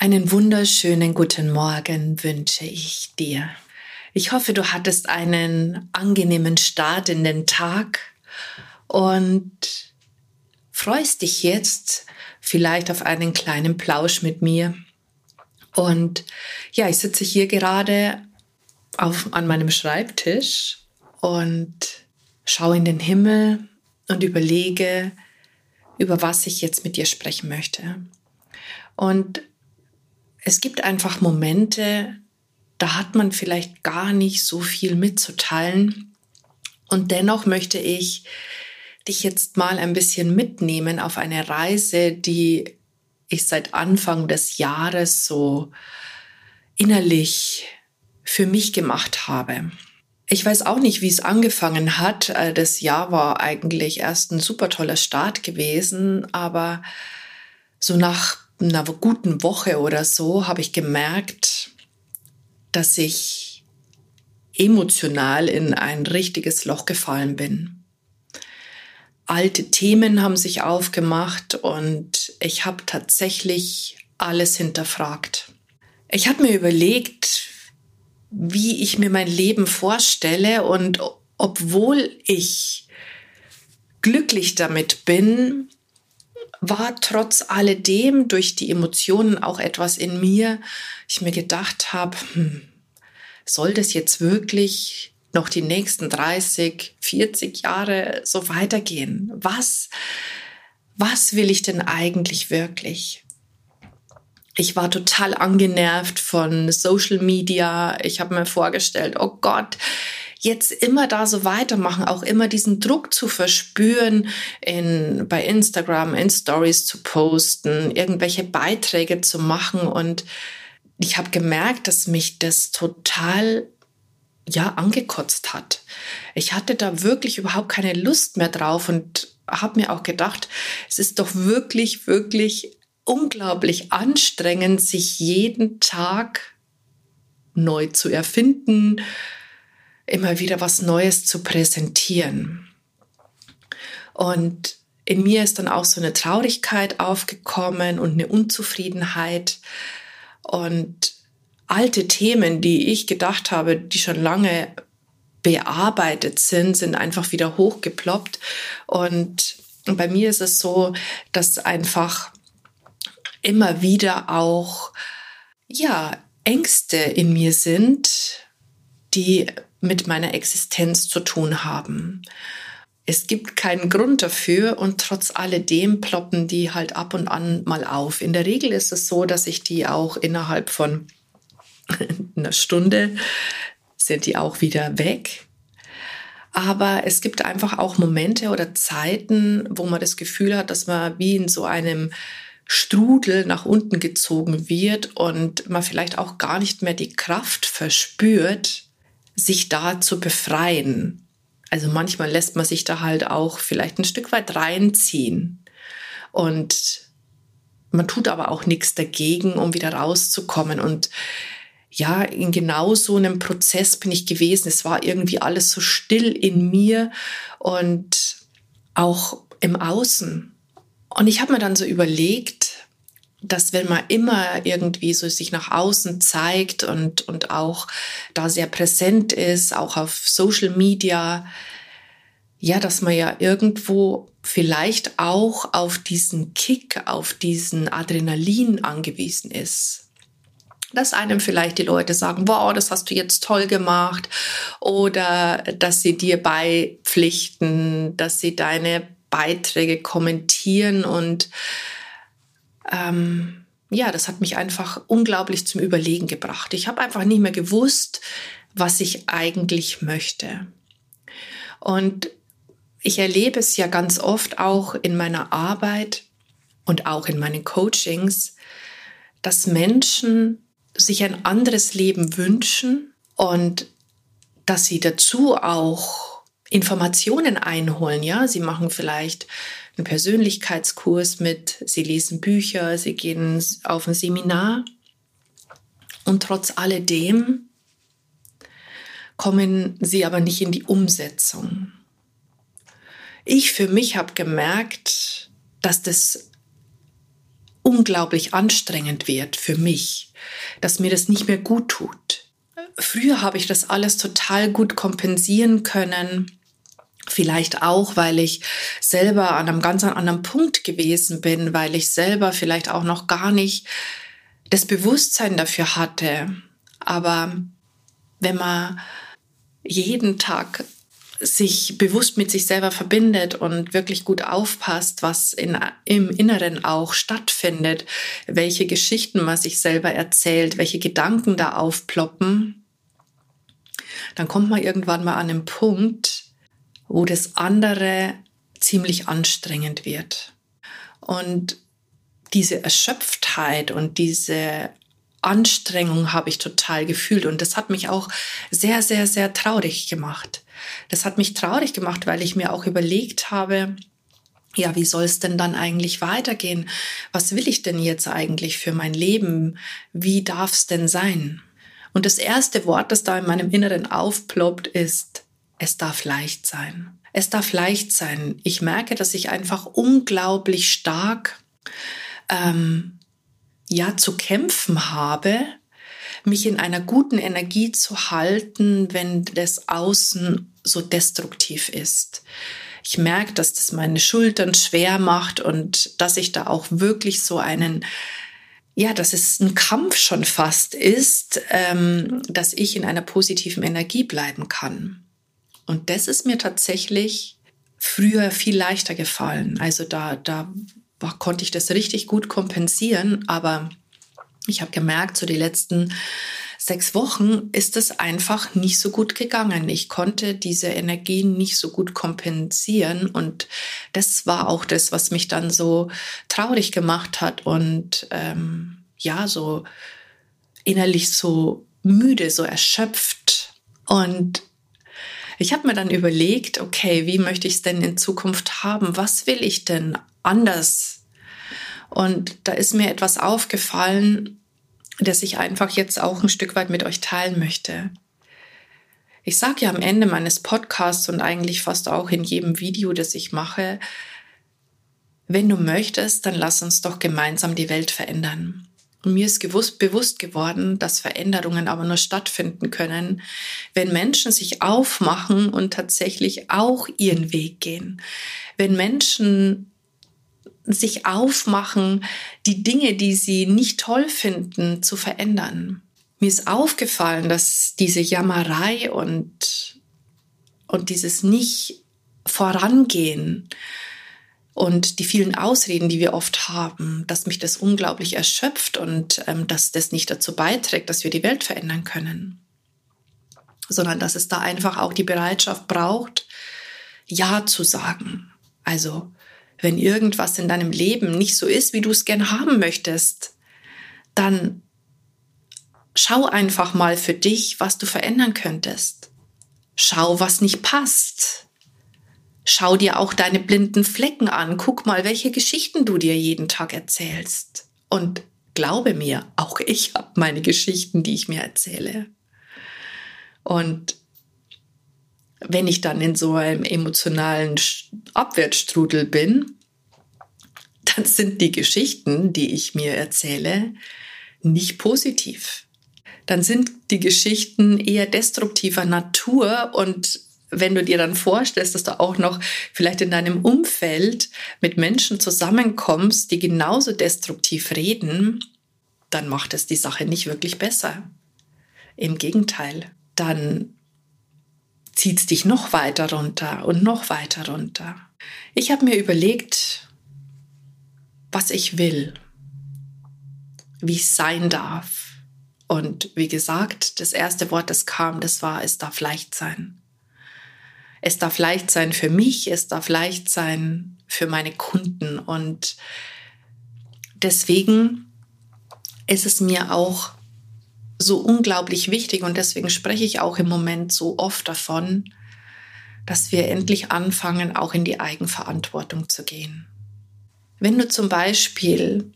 Einen wunderschönen guten Morgen wünsche ich dir. Ich hoffe, du hattest einen angenehmen Start in den Tag und freust dich jetzt vielleicht auf einen kleinen Plausch mit mir. Und ja, ich sitze hier gerade auf, an meinem Schreibtisch und schaue in den Himmel und überlege, über was ich jetzt mit dir sprechen möchte. Und es gibt einfach Momente, da hat man vielleicht gar nicht so viel mitzuteilen. Und dennoch möchte ich dich jetzt mal ein bisschen mitnehmen auf eine Reise, die ich seit Anfang des Jahres so innerlich für mich gemacht habe. Ich weiß auch nicht, wie es angefangen hat. Äh, das Jahr war eigentlich erst ein super toller Start gewesen, aber so nach einer guten Woche oder so habe ich gemerkt, dass ich emotional in ein richtiges Loch gefallen bin. Alte Themen haben sich aufgemacht und ich habe tatsächlich alles hinterfragt. Ich habe mir überlegt, wie ich mir mein Leben vorstelle und obwohl ich glücklich damit bin, war trotz alledem durch die Emotionen auch etwas in mir, ich mir gedacht habe, hm, soll das jetzt wirklich noch die nächsten 30, 40 Jahre so weitergehen? Was, was will ich denn eigentlich wirklich? Ich war total angenervt von Social Media. Ich habe mir vorgestellt, oh Gott, jetzt immer da so weitermachen, auch immer diesen Druck zu verspüren, in, bei Instagram, in Stories zu posten, irgendwelche Beiträge zu machen. Und ich habe gemerkt, dass mich das total ja angekotzt hat. Ich hatte da wirklich überhaupt keine Lust mehr drauf und habe mir auch gedacht, es ist doch wirklich, wirklich unglaublich anstrengend, sich jeden Tag neu zu erfinden, immer wieder was Neues zu präsentieren. Und in mir ist dann auch so eine Traurigkeit aufgekommen und eine Unzufriedenheit und alte Themen, die ich gedacht habe, die schon lange bearbeitet sind, sind einfach wieder hochgeploppt. Und bei mir ist es so, dass einfach immer wieder auch, ja, Ängste in mir sind, die mit meiner Existenz zu tun haben. Es gibt keinen Grund dafür und trotz alledem ploppen die halt ab und an mal auf. In der Regel ist es so, dass ich die auch innerhalb von einer Stunde sind die auch wieder weg. Aber es gibt einfach auch Momente oder Zeiten, wo man das Gefühl hat, dass man wie in so einem Strudel nach unten gezogen wird und man vielleicht auch gar nicht mehr die Kraft verspürt, sich da zu befreien. Also manchmal lässt man sich da halt auch vielleicht ein Stück weit reinziehen. Und man tut aber auch nichts dagegen, um wieder rauszukommen. Und ja, in genau so einem Prozess bin ich gewesen. Es war irgendwie alles so still in mir und auch im Außen. Und ich habe mir dann so überlegt, dass wenn man immer irgendwie so sich nach außen zeigt und, und auch da sehr präsent ist, auch auf Social Media, ja, dass man ja irgendwo vielleicht auch auf diesen Kick, auf diesen Adrenalin angewiesen ist. Dass einem vielleicht die Leute sagen, wow, das hast du jetzt toll gemacht. Oder dass sie dir beipflichten, dass sie deine Beiträge kommentieren und ähm, ja, das hat mich einfach unglaublich zum Überlegen gebracht. Ich habe einfach nicht mehr gewusst, was ich eigentlich möchte. Und ich erlebe es ja ganz oft auch in meiner Arbeit und auch in meinen Coachings, dass Menschen sich ein anderes Leben wünschen und dass sie dazu auch Informationen einholen. Ja, sie machen vielleicht einen Persönlichkeitskurs mit, sie lesen Bücher, sie gehen auf ein Seminar und trotz alledem kommen sie aber nicht in die Umsetzung. Ich für mich habe gemerkt, dass das unglaublich anstrengend wird für mich, dass mir das nicht mehr gut tut. Früher habe ich das alles total gut kompensieren können. Vielleicht auch, weil ich selber an einem ganz anderen Punkt gewesen bin, weil ich selber vielleicht auch noch gar nicht das Bewusstsein dafür hatte. Aber wenn man jeden Tag sich bewusst mit sich selber verbindet und wirklich gut aufpasst, was in, im Inneren auch stattfindet, welche Geschichten man sich selber erzählt, welche Gedanken da aufploppen, dann kommt man irgendwann mal an einen Punkt, wo das andere ziemlich anstrengend wird. Und diese Erschöpftheit und diese Anstrengung habe ich total gefühlt und das hat mich auch sehr, sehr, sehr traurig gemacht. Das hat mich traurig gemacht, weil ich mir auch überlegt habe, ja, wie soll es denn dann eigentlich weitergehen? Was will ich denn jetzt eigentlich für mein Leben? Wie darf es denn sein? Und das erste Wort, das da in meinem Inneren aufploppt, ist, es darf leicht sein. Es darf leicht sein. Ich merke, dass ich einfach unglaublich stark ähm, ja zu kämpfen habe, mich in einer guten Energie zu halten, wenn das Außen so destruktiv ist. Ich merke, dass das meine Schultern schwer macht und dass ich da auch wirklich so einen, ja, dass es ein Kampf schon fast ist, ähm, dass ich in einer positiven Energie bleiben kann. Und das ist mir tatsächlich früher viel leichter gefallen. Also da, da konnte ich das richtig gut kompensieren, aber ich habe gemerkt, so die letzten sechs Wochen ist es einfach nicht so gut gegangen. Ich konnte diese Energien nicht so gut kompensieren und das war auch das, was mich dann so traurig gemacht hat und ähm, ja, so innerlich so müde, so erschöpft. Und ich habe mir dann überlegt, okay, wie möchte ich es denn in Zukunft haben? Was will ich denn anders? Und da ist mir etwas aufgefallen, das ich einfach jetzt auch ein Stück weit mit euch teilen möchte. Ich sage ja am Ende meines Podcasts und eigentlich fast auch in jedem Video, das ich mache, wenn du möchtest, dann lass uns doch gemeinsam die Welt verändern. Und mir ist gewusst, bewusst geworden, dass Veränderungen aber nur stattfinden können, wenn Menschen sich aufmachen und tatsächlich auch ihren Weg gehen. Wenn Menschen sich aufmachen, die Dinge, die sie nicht toll finden, zu verändern. Mir ist aufgefallen, dass diese Jammerei und, und dieses nicht vorangehen und die vielen Ausreden, die wir oft haben, dass mich das unglaublich erschöpft und ähm, dass das nicht dazu beiträgt, dass wir die Welt verändern können, sondern dass es da einfach auch die Bereitschaft braucht, Ja zu sagen. Also wenn irgendwas in deinem Leben nicht so ist, wie du es gern haben möchtest, dann schau einfach mal für dich, was du verändern könntest. Schau, was nicht passt. Schau dir auch deine blinden Flecken an. Guck mal, welche Geschichten du dir jeden Tag erzählst. Und glaube mir, auch ich habe meine Geschichten, die ich mir erzähle. Und wenn ich dann in so einem emotionalen Abwärtsstrudel bin, dann sind die Geschichten, die ich mir erzähle, nicht positiv. Dann sind die Geschichten eher destruktiver Natur und wenn du dir dann vorstellst, dass du auch noch vielleicht in deinem Umfeld mit Menschen zusammenkommst, die genauso destruktiv reden, dann macht es die Sache nicht wirklich besser. Im Gegenteil, dann zieht es dich noch weiter runter und noch weiter runter. Ich habe mir überlegt, was ich will, wie es sein darf. Und wie gesagt, das erste Wort, das kam, das war, es darf leicht sein. Es darf leicht sein für mich, es darf leicht sein für meine Kunden. Und deswegen ist es mir auch so unglaublich wichtig und deswegen spreche ich auch im Moment so oft davon, dass wir endlich anfangen, auch in die Eigenverantwortung zu gehen. Wenn du zum Beispiel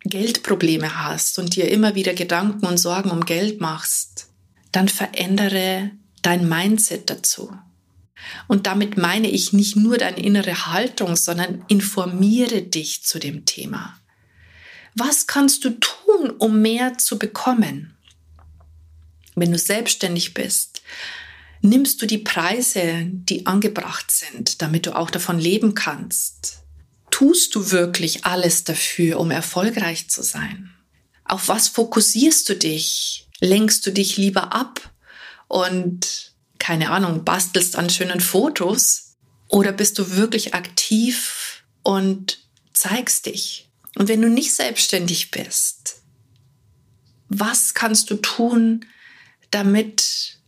Geldprobleme hast und dir immer wieder Gedanken und Sorgen um Geld machst, dann verändere dein Mindset dazu. Und damit meine ich nicht nur deine innere Haltung, sondern informiere dich zu dem Thema. Was kannst du tun, um mehr zu bekommen? Wenn du selbstständig bist, nimmst du die Preise, die angebracht sind, damit du auch davon leben kannst? Tust du wirklich alles dafür, um erfolgreich zu sein? Auf was fokussierst du dich? Lenkst du dich lieber ab und, keine Ahnung, bastelst an schönen Fotos? Oder bist du wirklich aktiv und zeigst dich? Und wenn du nicht selbstständig bist, was kannst du tun, damit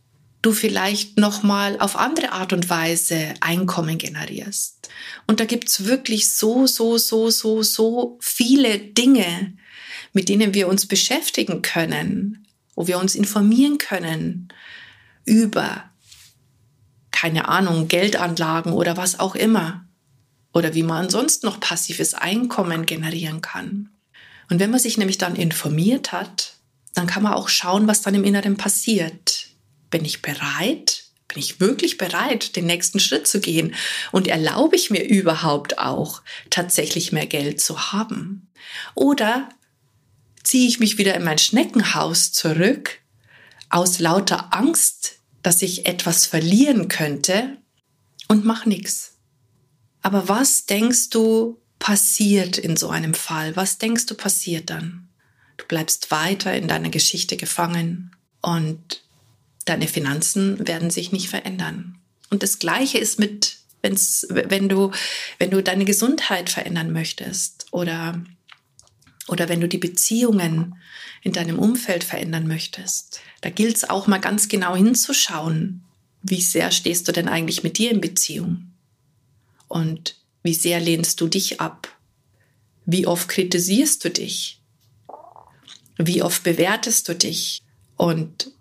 du vielleicht nochmal auf andere Art und Weise Einkommen generierst. Und da gibt's wirklich so, so, so, so, so viele Dinge, mit denen wir uns beschäftigen können, wo wir uns informieren können über, keine Ahnung, Geldanlagen oder was auch immer. Oder wie man ansonsten noch passives Einkommen generieren kann. Und wenn man sich nämlich dann informiert hat, dann kann man auch schauen, was dann im Inneren passiert. Bin ich bereit? Bin ich wirklich bereit, den nächsten Schritt zu gehen? Und erlaube ich mir überhaupt auch, tatsächlich mehr Geld zu haben? Oder ziehe ich mich wieder in mein Schneckenhaus zurück aus lauter Angst, dass ich etwas verlieren könnte und mach nichts? Aber was denkst du passiert in so einem Fall? Was denkst du passiert dann? Du bleibst weiter in deiner Geschichte gefangen und deine Finanzen werden sich nicht verändern. Und das Gleiche ist mit, wenn's, wenn du, wenn du deine Gesundheit verändern möchtest oder, oder wenn du die Beziehungen in deinem Umfeld verändern möchtest. Da gilt es auch mal ganz genau hinzuschauen, wie sehr stehst du denn eigentlich mit dir in Beziehung? Und wie sehr lehnst du dich ab? Wie oft kritisierst du dich? Wie oft bewertest du dich? Und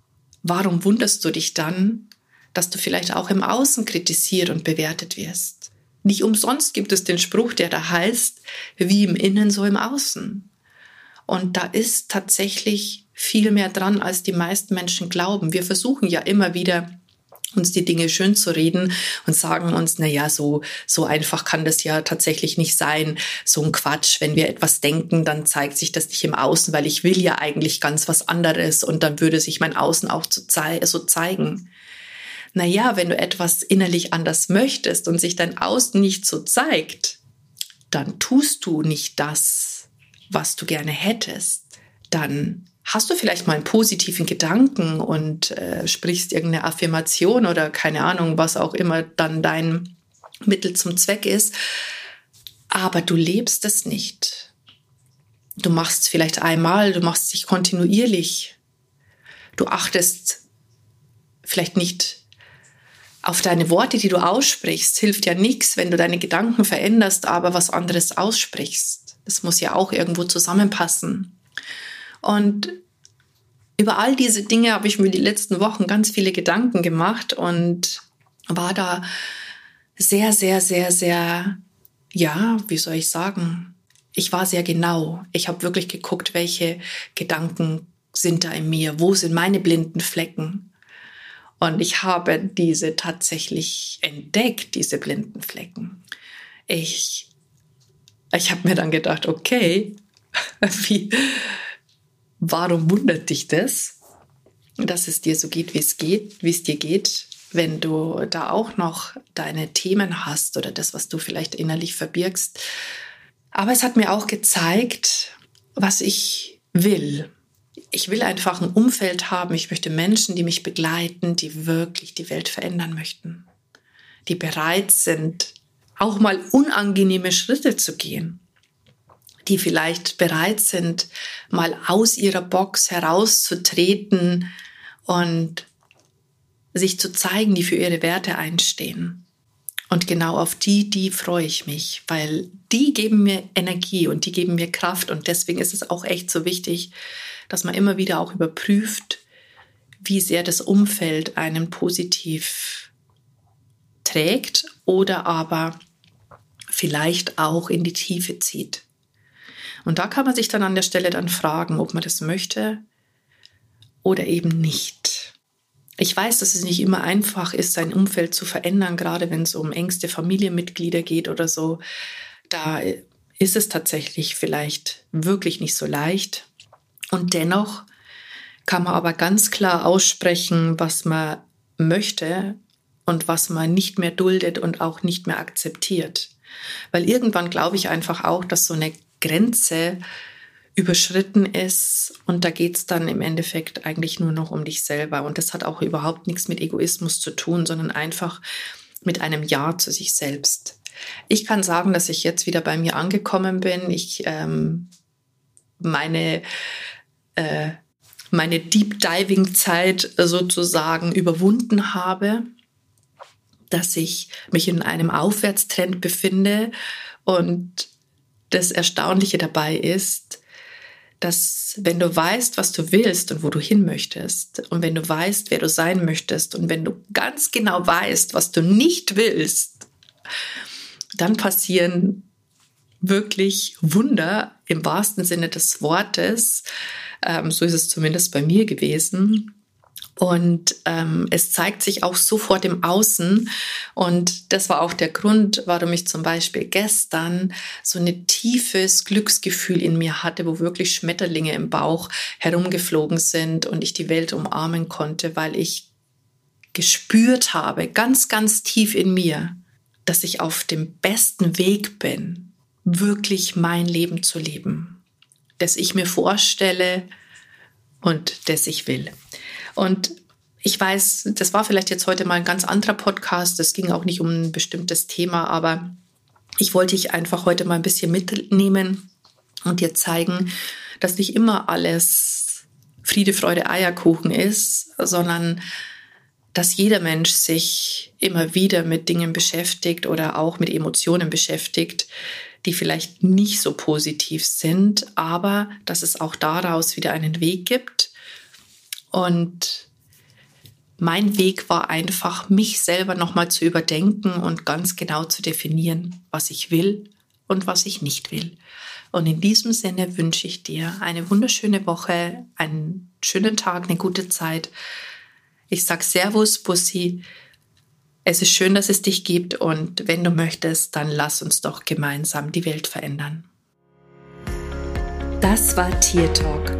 Warum wunderst du dich dann, dass du vielleicht auch im Außen kritisiert und bewertet wirst? Nicht umsonst gibt es den Spruch, der da heißt, wie im Innen, so im Außen. Und da ist tatsächlich viel mehr dran, als die meisten Menschen glauben. Wir versuchen ja immer wieder, uns die Dinge schön zu reden und sagen uns, na ja, so, so einfach kann das ja tatsächlich nicht sein. So ein Quatsch. Wenn wir etwas denken, dann zeigt sich das nicht im Außen, weil ich will ja eigentlich ganz was anderes und dann würde sich mein Außen auch so zeigen. Na ja, wenn du etwas innerlich anders möchtest und sich dein Außen nicht so zeigt, dann tust du nicht das, was du gerne hättest. Dann hast du vielleicht mal einen positiven Gedanken und äh, sprichst irgendeine Affirmation oder keine Ahnung, was auch immer dann dein Mittel zum Zweck ist, aber du lebst es nicht. Du machst es vielleicht einmal, du machst dich kontinuierlich. Du achtest vielleicht nicht auf deine Worte, die du aussprichst. Hilft ja nichts, wenn du deine Gedanken veränderst, aber was anderes aussprichst. Das muss ja auch irgendwo zusammenpassen. Und über all diese Dinge habe ich mir die letzten Wochen ganz viele Gedanken gemacht und war da sehr, sehr, sehr, sehr, ja, wie soll ich sagen, ich war sehr genau. Ich habe wirklich geguckt, welche Gedanken sind da in mir, wo sind meine blinden Flecken. Und ich habe diese tatsächlich entdeckt, diese blinden Flecken. Ich, ich habe mir dann gedacht, okay, wie, Warum wundert dich das, dass es dir so geht, wie es geht, wie es dir geht, wenn du da auch noch deine Themen hast oder das, was du vielleicht innerlich verbirgst? Aber es hat mir auch gezeigt, was ich will. Ich will einfach ein Umfeld haben. Ich möchte Menschen, die mich begleiten, die wirklich die Welt verändern möchten, die bereit sind, auch mal unangenehme Schritte zu gehen die vielleicht bereit sind, mal aus ihrer Box herauszutreten und sich zu zeigen, die für ihre Werte einstehen. Und genau auf die, die freue ich mich, weil die geben mir Energie und die geben mir Kraft. Und deswegen ist es auch echt so wichtig, dass man immer wieder auch überprüft, wie sehr das Umfeld einen positiv trägt oder aber vielleicht auch in die Tiefe zieht. Und da kann man sich dann an der Stelle dann fragen, ob man das möchte oder eben nicht. Ich weiß, dass es nicht immer einfach ist, sein Umfeld zu verändern, gerade wenn es um engste Familienmitglieder geht oder so. Da ist es tatsächlich vielleicht wirklich nicht so leicht. Und dennoch kann man aber ganz klar aussprechen, was man möchte und was man nicht mehr duldet und auch nicht mehr akzeptiert. Weil irgendwann glaube ich einfach auch, dass so eine Grenze überschritten ist und da geht es dann im Endeffekt eigentlich nur noch um dich selber. Und das hat auch überhaupt nichts mit Egoismus zu tun, sondern einfach mit einem Ja zu sich selbst. Ich kann sagen, dass ich jetzt wieder bei mir angekommen bin. Ich ähm, meine äh, meine Deep Diving Zeit sozusagen überwunden habe, dass ich mich in einem Aufwärtstrend befinde und das Erstaunliche dabei ist, dass wenn du weißt, was du willst und wo du hin möchtest und wenn du weißt, wer du sein möchtest und wenn du ganz genau weißt, was du nicht willst, dann passieren wirklich Wunder im wahrsten Sinne des Wortes. Ähm, so ist es zumindest bei mir gewesen. Und ähm, es zeigt sich auch sofort im Außen. Und das war auch der Grund, warum ich zum Beispiel gestern so ein tiefes Glücksgefühl in mir hatte, wo wirklich Schmetterlinge im Bauch herumgeflogen sind und ich die Welt umarmen konnte, weil ich gespürt habe, ganz, ganz tief in mir, dass ich auf dem besten Weg bin, wirklich mein Leben zu leben, das ich mir vorstelle und das ich will. Und ich weiß, das war vielleicht jetzt heute mal ein ganz anderer Podcast. Das ging auch nicht um ein bestimmtes Thema, aber ich wollte dich einfach heute mal ein bisschen mitnehmen und dir zeigen, dass nicht immer alles Friede, Freude, Eierkuchen ist, sondern dass jeder Mensch sich immer wieder mit Dingen beschäftigt oder auch mit Emotionen beschäftigt, die vielleicht nicht so positiv sind, aber dass es auch daraus wieder einen Weg gibt und mein Weg war einfach, mich selber nochmal zu überdenken und ganz genau zu definieren, was ich will und was ich nicht will. Und in diesem Sinne wünsche ich dir eine wunderschöne Woche, einen schönen Tag, eine gute Zeit. Ich sage Servus, Bussi. Es ist schön, dass es dich gibt und wenn du möchtest, dann lass uns doch gemeinsam die Welt verändern. Das war Tier Talk